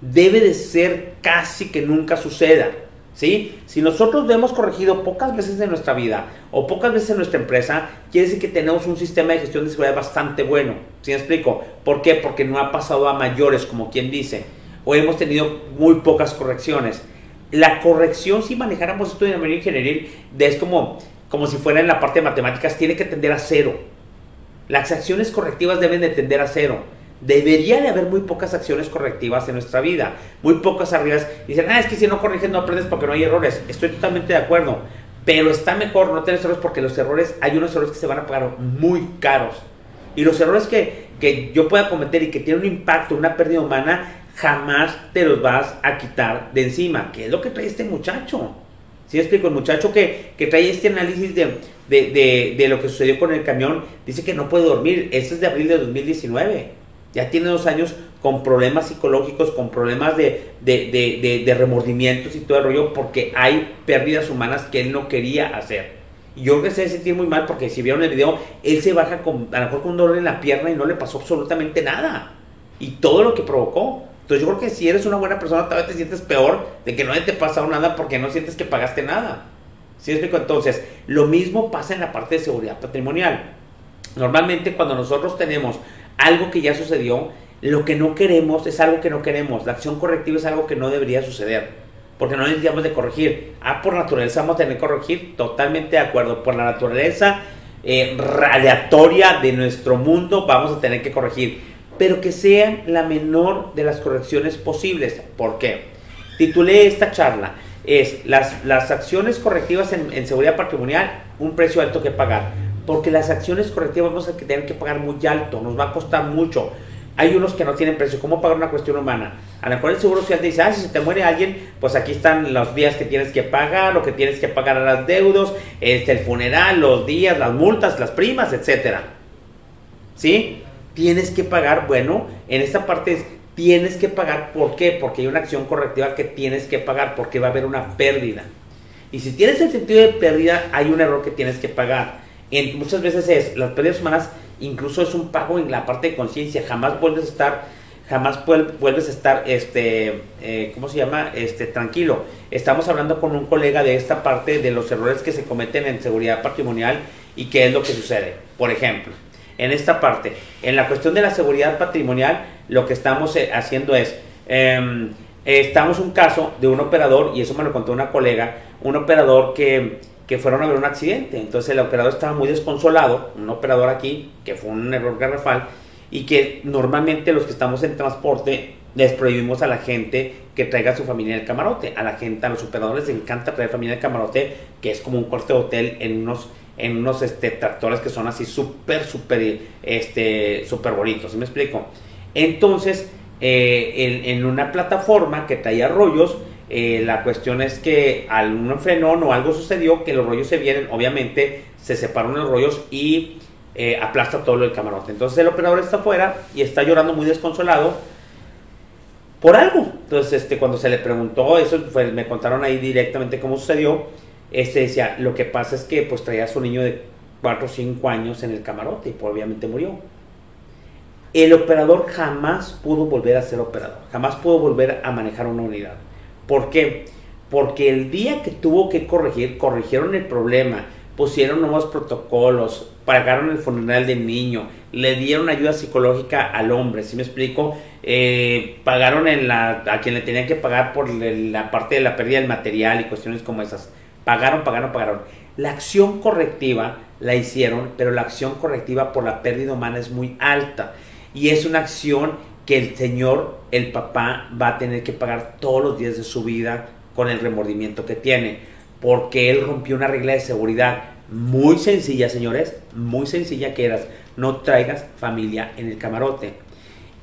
debe de ser casi que nunca suceda. ¿Sí? Si nosotros hemos corregido pocas veces en nuestra vida o pocas veces en nuestra empresa, quiere decir que tenemos un sistema de gestión de seguridad bastante bueno. ¿Sí me explico? ¿Por qué? Porque no ha pasado a mayores, como quien dice, o hemos tenido muy pocas correcciones. La corrección, si manejáramos esto de manera ingenieril, es como como si fuera en la parte de matemáticas, tiene que tender a cero. Las acciones correctivas deben de tender a cero. Debería de haber muy pocas acciones correctivas en nuestra vida, muy pocas arriba. Dicen, ah, es que si no corriges no aprendes porque no hay errores. Estoy totalmente de acuerdo, pero está mejor no tener errores porque los errores, hay unos errores que se van a pagar muy caros. Y los errores que, que yo pueda cometer y que tienen un impacto, una pérdida humana, jamás te los vas a quitar de encima, que es lo que trae este muchacho. ¿Sí explico? El muchacho que, que trae este análisis de, de, de, lo que sucedió con el camión dice que no puede dormir. Este es de abril de 2019. Ya tiene dos años con problemas psicológicos, con problemas de, de, remordimientos y todo el rollo, porque hay pérdidas humanas que él no quería hacer. Y yo creo que se debe sentir muy mal porque si vieron el video, él se baja con, a lo mejor con un dolor en la pierna y no le pasó absolutamente nada. Y todo lo que provocó. Entonces yo creo que si eres una buena persona, tal vez te sientes peor de que no te pasado nada porque no sientes que pagaste nada. ¿Sí explico? Entonces, lo mismo pasa en la parte de seguridad patrimonial. Normalmente cuando nosotros tenemos algo que ya sucedió, lo que no queremos es algo que no queremos. La acción correctiva es algo que no debería suceder. Porque no necesitamos de corregir. Ah, por naturaleza vamos a tener que corregir. Totalmente de acuerdo. Por la naturaleza eh, radiatoria de nuestro mundo vamos a tener que corregir pero que sean la menor de las correcciones posibles. ¿Por qué? Titulé esta charla, es las, las acciones correctivas en, seguridad patrimonial, un precio alto que pagar. Porque las acciones correctivas vamos a tener que pagar muy alto, nos va a costar mucho. Hay unos que no tienen precio. ¿Cómo pagar una cuestión humana? A lo mejor el seguro social te dice, ah, si se te muere alguien, pues aquí están los días que tienes que pagar, lo que tienes que pagar a las deudos, este, el funeral, los días, las multas, las primas, etcétera. ¿Sí? tienes que pagar, bueno, en esta parte es, tienes que pagar, ¿por qué? Porque hay una acción correctiva que tienes que pagar, porque va a haber una pérdida. Y si tienes el sentido de pérdida, hay un error que tienes que pagar. En, muchas veces es, las pérdidas humanas incluso es un pago en la parte de conciencia, jamás vuelves a estar, jamás vuelves a estar, este, eh, ¿cómo se llama? Este, tranquilo. Estamos hablando con un colega de esta parte de los errores que se cometen en seguridad patrimonial y qué es lo que sucede. Por ejemplo, en esta parte. En la cuestión de la seguridad patrimonial, lo que estamos eh, haciendo es, eh, estamos un caso de un operador, y eso me lo contó una colega, un operador que, que fueron a ver un accidente. Entonces el operador estaba muy desconsolado, un operador aquí, que fue un error garrafal, y que normalmente los que estamos en transporte les prohibimos a la gente que traiga a su familia en el camarote. A la gente, a los operadores les encanta traer familia en el camarote, que es como un corte de hotel en unos en unos este, tractores que son así súper, súper, este, súper bonitos, ¿sí me explico? Entonces, eh, en, una plataforma que traía rollos, eh, la cuestión es que algún frenón o algo sucedió, que los rollos se vienen, obviamente se separan los rollos y eh, aplasta todo el camarote. Entonces el operador está afuera y está llorando muy desconsolado por algo. Entonces, este, cuando se le preguntó, eso fue, me contaron ahí directamente cómo sucedió este decía, lo que pasa es que pues traía a su niño de 4 o 5 años en el camarote y pues, obviamente murió. El operador jamás pudo volver a ser operador, jamás pudo volver a manejar una unidad. ¿Por qué? Porque el día que tuvo que corregir, corrigieron el problema, pusieron nuevos protocolos, pagaron el funeral del niño, le dieron ayuda psicológica al hombre, ¿sí me explico? Eh, pagaron a quien le tenían que pagar por la parte de la pérdida del material y cuestiones como esas. Pagaron, pagaron, pagaron. La acción correctiva la hicieron, pero la acción correctiva por la pérdida humana es muy alta. Y es una acción que el señor, el papá, va a tener que pagar todos los días de su vida con el remordimiento que tiene. Porque él rompió una regla de seguridad muy sencilla, señores, muy sencilla que era, no traigas familia en el camarote.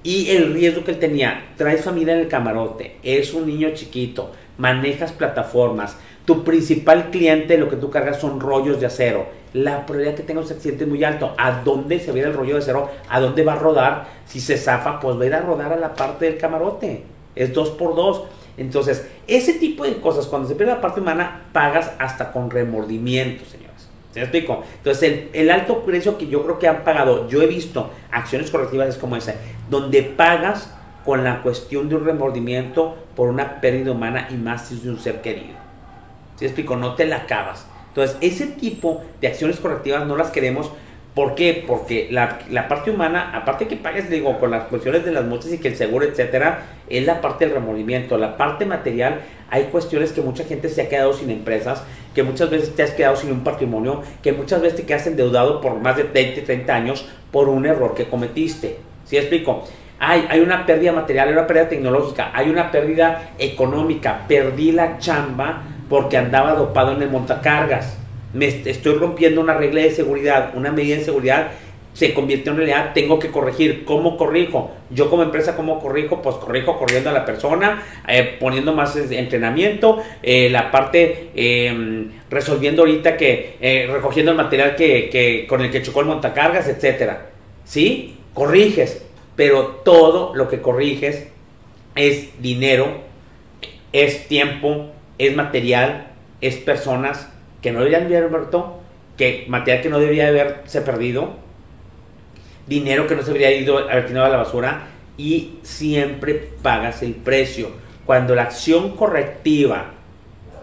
Y el riesgo que él tenía, traes familia en el camarote, es un niño chiquito, manejas plataformas, tu principal cliente lo que tú cargas son rollos de acero. La probabilidad que tenga un accidente es muy alto. ¿A dónde se viene el rollo de acero? ¿A dónde va a rodar? Si se zafa, pues va a ir a rodar a la parte del camarote. Es dos por dos. Entonces, ese tipo de cosas, cuando se pierde la parte humana, pagas hasta con remordimiento, señores. ¿Se explico? Entonces, el, el, alto precio que yo creo que han pagado, yo he visto acciones correctivas es como esa, donde pagas con la cuestión de un remordimiento por una pérdida humana y más si es de un ser querido. ¿Sí explico? No te la acabas. Entonces, ese tipo de acciones correctivas no las queremos. ¿Por qué? Porque la, la, parte humana, aparte que pagues, digo, con las cuestiones de las multas y que el seguro, etcétera, es la parte del remordimiento. La parte material, hay cuestiones que mucha gente se ha quedado sin empresas, que muchas veces te has quedado sin un patrimonio, que muchas veces te quedas endeudado por más de 20, 30 años por un error que cometiste. ¿Sí explico? Hay, hay una pérdida material, hay una pérdida tecnológica, hay una pérdida económica, perdí la chamba porque andaba dopado en el montacargas. Me estoy rompiendo una regla de seguridad, una medida de seguridad se convierte en realidad, tengo que corregir. ¿Cómo corrijo? Yo como empresa, ¿cómo corrijo? Pues corrijo corriendo a la persona, eh, poniendo más entrenamiento, eh, la parte em, resolviendo ahorita que, eh, recogiendo el material que, que, con el que chocó el montacargas, etcétera. ¿Sí? Corriges, pero todo lo que corriges es dinero, es tiempo, es material, es personas que no deberían haber muerto, que material que no debería haberse perdido, dinero que no se debería ido, haber tirado a la basura y siempre pagas el precio. Cuando la acción correctiva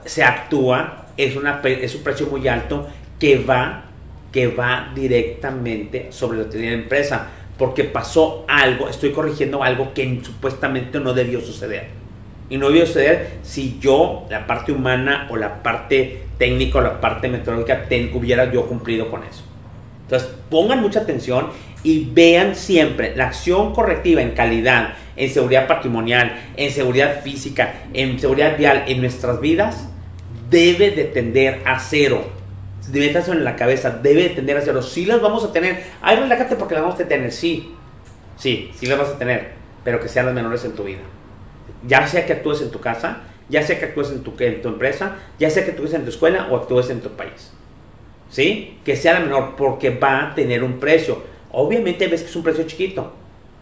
se actúa, es, una, es un precio muy alto que va, que va directamente sobre la de la empresa. Porque pasó algo, estoy corrigiendo algo que supuestamente no debió suceder y no voy a suceder si yo, la parte humana o la parte técnica o la parte metodológica, hubiera yo cumplido con eso. Entonces, pongan mucha atención y vean siempre la acción correctiva en calidad, en seguridad patrimonial, en seguridad física, en seguridad vial en nuestras vidas, debe de tender a cero. Estar en la cabeza, debe de tender a cero. Sí las vamos a tener. Ay, relájate porque las vamos a tener. Sí, sí, sí las vas a tener, pero que sean las menores en tu vida ya sea que actúes en tu casa, ya sea que actúes en tu, en tu empresa, ya sea que actúes en tu escuela o actúes en tu país. ¿Sí? Que sea la menor porque va a tener un precio. Obviamente ves que es un precio chiquito.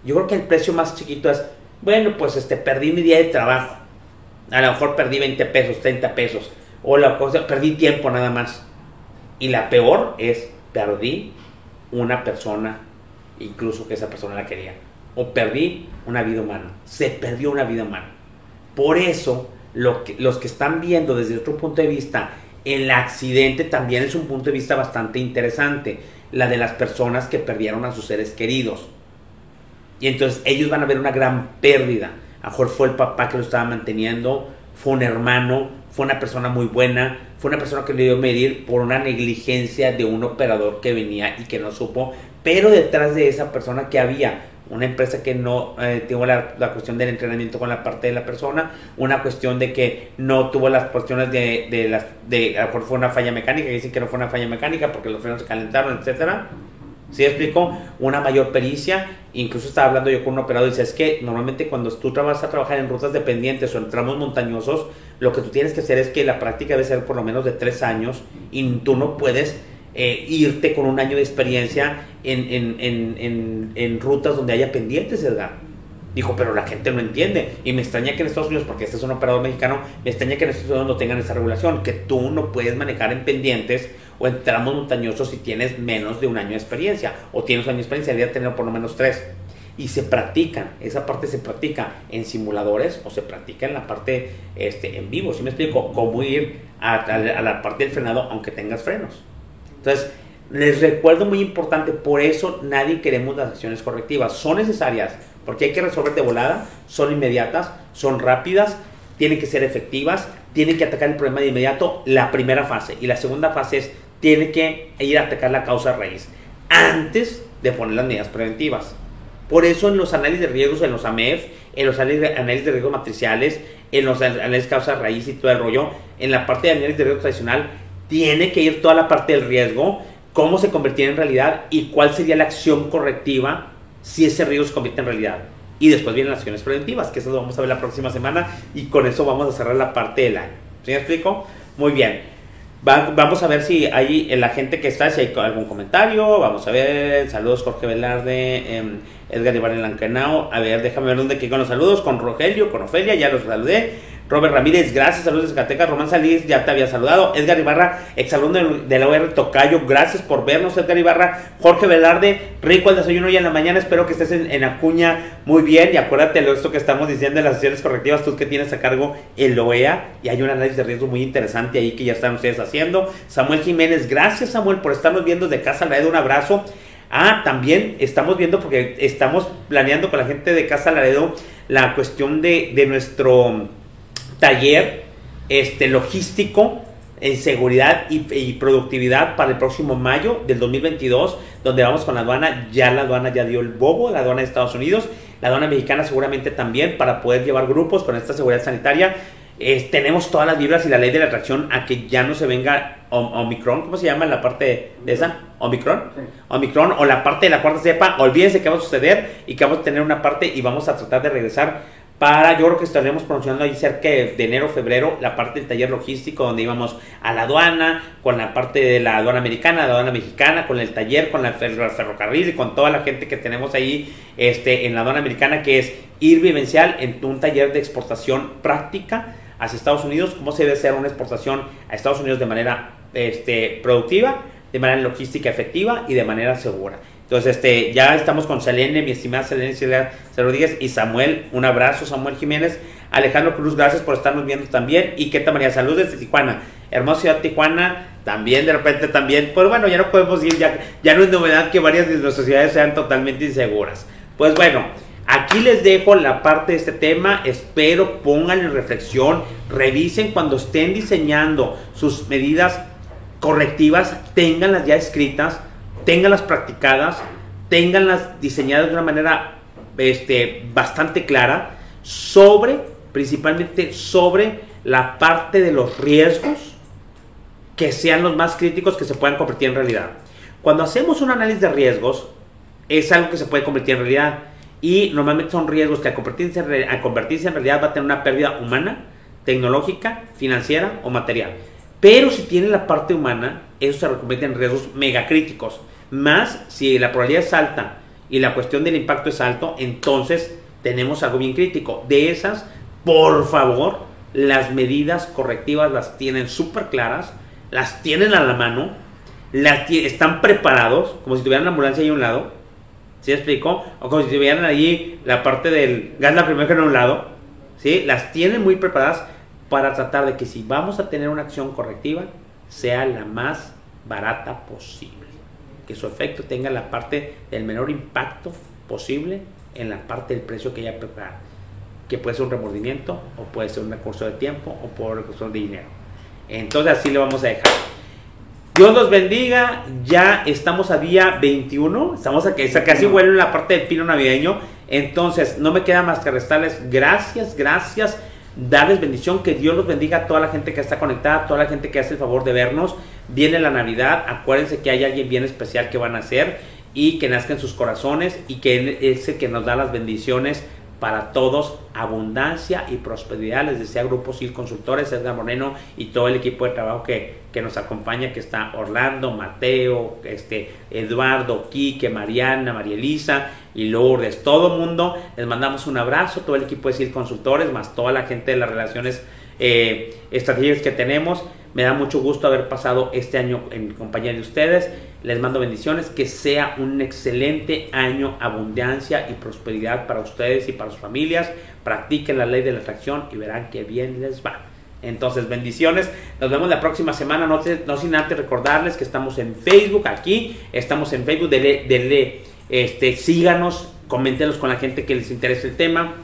Yo creo que el precio más chiquito es, bueno, pues este, perdí mi día de trabajo. A lo mejor perdí 20 pesos, 30 pesos. O la cosa, perdí tiempo nada más. Y la peor es, perdí una persona, incluso que esa persona la quería o perdí una vida humana. Se perdió una vida humana. Por eso, lo que, los que están viendo desde otro punto de vista, el accidente también es un punto de vista bastante interesante. La de las personas que perdieron a sus seres queridos. Y entonces ellos van a ver una gran pérdida. A mejor fue el papá que lo estaba manteniendo, fue un hermano, fue una persona muy buena, fue una persona que le dio medir por una negligencia de un operador que venía y que no supo. Pero detrás de esa persona que había una empresa que no eh, tuvo la, cuestión del entrenamiento con la parte de la persona, una cuestión de que no tuvo las cuestiones de, de las, de, a lo mejor fue una falla mecánica, dicen que no fue una falla mecánica porque los frenos se calentaron, etcétera. ¿Sí explico? Una mayor pericia, incluso estaba hablando yo con un operador y dice, es que normalmente cuando tú vas a trabajar en rutas dependientes o en tramos montañosos, lo que tú tienes que hacer es que la práctica debe ser por lo menos de tres años y tú no puedes eh, irte con un año de experiencia en, rutas donde haya pendientes, Edgar. Dijo, pero la gente no entiende. Y me extraña que en Estados Unidos, porque este es un operador mexicano, me extraña que en Estados Unidos no tengan esa regulación, que tú no puedes manejar en pendientes o en tramos montañosos si tienes menos de un año de experiencia. O tienes un año de experiencia, deberías tener por lo menos tres. Y se practican, esa parte se practica en simuladores o se practica en la parte este, en vivo. Si me explico, cómo ir a la parte del frenado aunque tengas frenos. Entonces, les recuerdo muy importante, por eso nadie queremos las acciones correctivas. Son necesarias porque hay que resolver de volada, son inmediatas, son rápidas, tienen que ser efectivas, tienen que atacar el problema de inmediato, la primera fase. Y la segunda fase es, tiene que ir a atacar la causa raíz antes de poner las medidas preventivas. Por eso en los análisis de riesgos, en los AMEF, en los análisis de riesgos matriciales, en los análisis de causa raíz y todo el rollo, en la parte de análisis de riesgo tradicional, tiene que ir toda la parte del riesgo, cómo se convertía en realidad y cuál sería la acción correctiva si ese riesgo se convierte en realidad. Y después vienen las acciones preventivas, que eso lo vamos a ver la próxima semana y con eso vamos a cerrar la parte del año. ¿Sí me explico? Muy bien. vamos a ver si hay la gente que está, si hay algún comentario. Vamos a ver. Saludos Jorge Velarde, em, Edgar Ibarra Lancanao. A ver, déjame ver dónde que con los saludos. Con Rogelio, con Ofelia, ya los saludé. Robert Ramírez, gracias, saludos de Zacatecas. Román Salís, ya te había saludado. Edgar Ibarra, exalumno de la OR Tocayo, gracias por vernos, Edgar Ibarra. Jorge Velarde, rico el desayuno hoy en la mañana. Espero que estés en, Acuña muy bien. Y acuérdate de esto que estamos diciendo de las acciones correctivas, tú que tienes a cargo el OEA. Y hay un análisis de riesgo muy interesante ahí que ya están ustedes haciendo. Samuel Jiménez, gracias, Samuel, por estarnos viendo de Casa Laredo. Un abrazo. Ah, también estamos viendo porque estamos planeando con la gente de Casa Laredo la cuestión de, de nuestro taller este, logístico en seguridad y, productividad para el próximo mayo del 2022, donde vamos con la aduana. Ya la aduana ya dio el bobo, la aduana de Estados Unidos, la aduana mexicana seguramente también, para poder llevar grupos con esta seguridad sanitaria. Tenemos todas las vibras y la ley de la atracción a que ya no se venga Omicron, ¿cómo se llama la parte de esa? Omicron. Omicron o la parte de la cuarta cepa. Olvídense que va a suceder y que vamos a tener una parte y vamos a tratar de regresar para, yo creo que estaremos promocionando ahí cerca de, enero, febrero, la parte del taller logístico donde íbamos a la aduana, con la parte de la aduana americana, la aduana mexicana, con el taller, con la ferrocarril y con toda la gente que tenemos ahí este, en la aduana americana, que es ir vivencial en un taller de exportación práctica hacia Estados Unidos, cómo se debe hacer una exportación a Estados Unidos de manera este, productiva, de manera logística efectiva y de manera segura. Entonces, este, ya estamos con Selene, mi estimada Selene Rodríguez y Samuel. Un abrazo, Samuel Jiménez. Alejandro Cruz, gracias por estarnos viendo también. Y Queta María, saludos desde Tijuana. Hermosa ciudad Tijuana, también de repente también. Pues bueno, ya no podemos ir, ya, ya no es novedad que varias de nuestras ciudades sean totalmente inseguras. Pues bueno, aquí les dejo la parte de este tema. Espero pongan en reflexión, revisen cuando estén diseñando sus medidas correctivas, tenganlas ya escritas tenganlas practicadas, tenganlas diseñadas de una manera este, bastante clara sobre, principalmente sobre la parte de los riesgos que sean los más críticos que se puedan convertir en realidad. Cuando hacemos un análisis de riesgos, es algo que se puede convertir en realidad y normalmente son riesgos que al convertirse, al convertirse en realidad va a tener una pérdida humana, tecnológica, financiera o material. Pero si tiene la parte humana, eso se convierte en riesgos megacríticos. Más si la probabilidad es alta y la cuestión del impacto es alto, entonces tenemos algo bien crítico. De esas, por favor, las medidas correctivas las tienen súper claras, las tienen a la mano, las están preparados, como si tuvieran la ambulancia ahí a un lado. ¿Sí explico? O como si tuvieran allí la parte del gas la primera a un lado. ¿Sí? Las tienen muy preparadas para tratar de que si vamos a tener una acción correctiva, sea la más barata posible. Que su efecto tenga la parte del menor impacto posible en la parte del precio que ella prepara. Que puede ser un remordimiento, o puede ser un recurso de tiempo, o por recurso de dinero. Entonces así le vamos a dejar. Dios los bendiga. Ya estamos a día 21. Estamos a que casi vuelve la parte del pino navideño. Entonces, no me queda más que restarles gracias, gracias darles bendición, que Dios los bendiga a toda la gente que está conectada, a toda la gente que hace el favor de vernos. Viene la Navidad, acuérdense que hay alguien bien especial que van a hacer y que nazca en sus corazones y que es el que nos da las bendiciones para todos, abundancia y prosperidad. Les desea Grupo SIL Consultores, Edgar Moreno y todo el equipo de trabajo que, que nos acompaña, que está Orlando, Mateo, este, Eduardo, Quique, Mariana, María Elisa y Lourdes. Todo el mundo, les mandamos un abrazo, todo el equipo de SIL Consultores, más toda la gente de las relaciones eh, estratégicas que tenemos. Me da mucho gusto haber pasado este año en compañía de ustedes. Les mando bendiciones. Que sea un excelente año, abundancia y prosperidad para ustedes y para sus familias. Practiquen la ley de la atracción y verán que bien les va. Entonces, bendiciones. Nos vemos la próxima semana. No, no sin antes recordarles que estamos en Facebook aquí. Estamos en Facebook. Dele, dele, este, síganos, coméntenos con la gente que les interese el tema.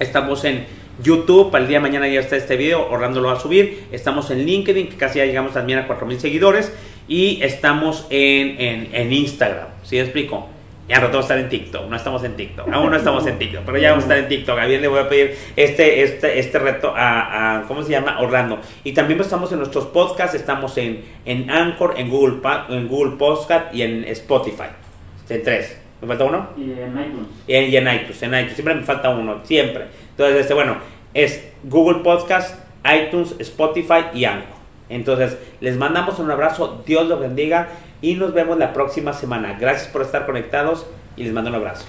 Estamos en YouTube, para el día de mañana ya está este video, Orlando lo va a subir. Estamos en LinkedIn, que casi ya llegamos también a 4000 seguidores. Y estamos en, en, en Instagram. ¿Sí explico? Ya no a estar en TikTok, no estamos en TikTok, aún no estamos en TikTok, pero ya vamos a estar en TikTok. A bien le voy a pedir este, este, este reto a, ¿cómo se llama? Orlando. Y también estamos en nuestros podcasts, estamos en, en Anchor, en Google, en Google Podcast y en Spotify. En tres. ¿Me falta uno? Y en iTunes. Y en, y en iTunes, en iTunes. Siempre me falta uno, siempre. Entonces, este, bueno, es Google Podcast, iTunes, Spotify y Anchor. Entonces, les mandamos un abrazo, Dios los bendiga y nos vemos la próxima semana. Gracias por estar conectados y les mando un abrazo.